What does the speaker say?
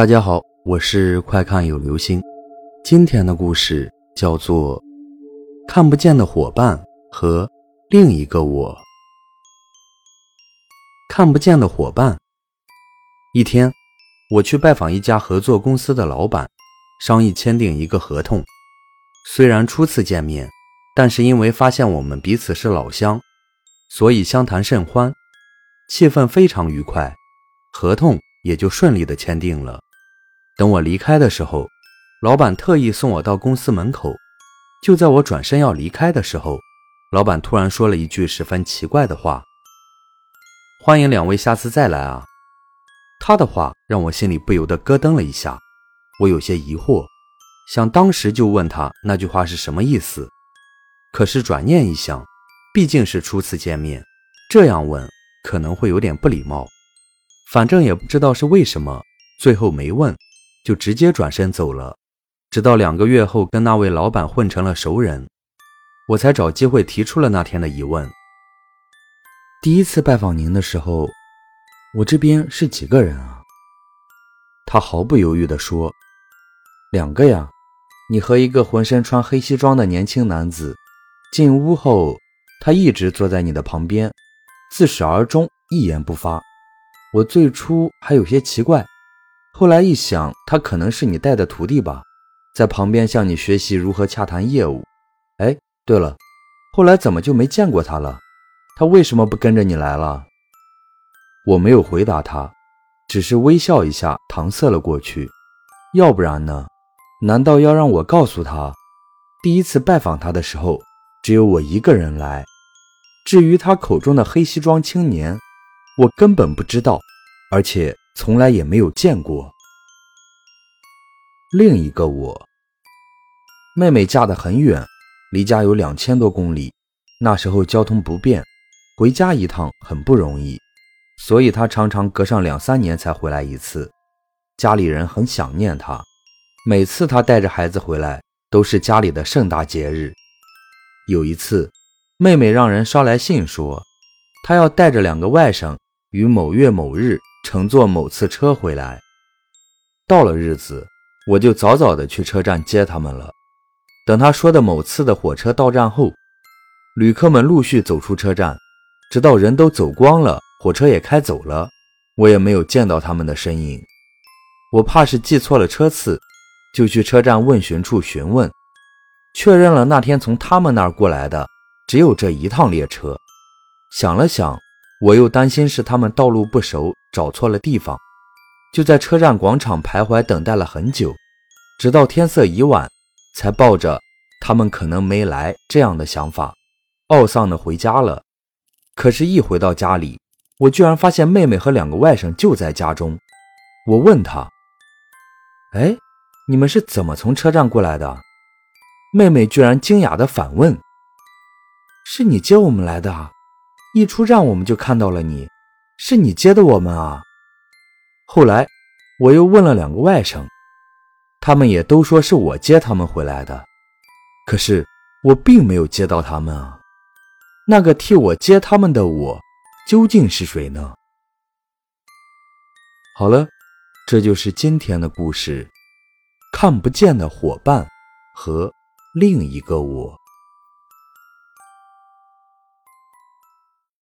大家好，我是快看有流星。今天的故事叫做《看不见的伙伴和另一个我》。看不见的伙伴。一天，我去拜访一家合作公司的老板，商议签订一个合同。虽然初次见面，但是因为发现我们彼此是老乡，所以相谈甚欢，气氛非常愉快，合同也就顺利的签订了。等我离开的时候，老板特意送我到公司门口。就在我转身要离开的时候，老板突然说了一句十分奇怪的话：“欢迎两位下次再来啊！”他的话让我心里不由得咯噔了一下，我有些疑惑，想当时就问他那句话是什么意思。可是转念一想，毕竟是初次见面，这样问可能会有点不礼貌。反正也不知道是为什么，最后没问。就直接转身走了，直到两个月后跟那位老板混成了熟人，我才找机会提出了那天的疑问。第一次拜访您的时候，我这边是几个人啊？他毫不犹豫地说：“两个呀，你和一个浑身穿黑西装的年轻男子。”进屋后，他一直坐在你的旁边，自始而终一言不发。我最初还有些奇怪。后来一想，他可能是你带的徒弟吧，在旁边向你学习如何洽谈业务。哎，对了，后来怎么就没见过他了？他为什么不跟着你来了？我没有回答他，只是微笑一下，搪塞了过去。要不然呢？难道要让我告诉他，第一次拜访他的时候，只有我一个人来？至于他口中的黑西装青年，我根本不知道，而且。从来也没有见过。另一个我，妹妹嫁得很远，离家有两千多公里。那时候交通不便，回家一趟很不容易，所以她常常隔上两三年才回来一次。家里人很想念她，每次她带着孩子回来，都是家里的盛大节日。有一次，妹妹让人捎来信说，她要带着两个外甥于某月某日。乘坐某次车回来，到了日子，我就早早的去车站接他们了。等他说的某次的火车到站后，旅客们陆续走出车站，直到人都走光了，火车也开走了，我也没有见到他们的身影。我怕是记错了车次，就去车站问询处询问，确认了那天从他们那儿过来的只有这一趟列车。想了想。我又担心是他们道路不熟，找错了地方，就在车站广场徘徊等待了很久，直到天色已晚，才抱着他们可能没来这样的想法，懊丧的回家了。可是，一回到家里，我居然发现妹妹和两个外甥就在家中。我问她：“哎，你们是怎么从车站过来的？”妹妹居然惊讶的反问：“是你接我们来的啊？”一出站，我们就看到了你，是你接的我们啊。后来我又问了两个外甥，他们也都说是我接他们回来的。可是我并没有接到他们啊。那个替我接他们的我，究竟是谁呢？好了，这就是今天的故事：看不见的伙伴和另一个我。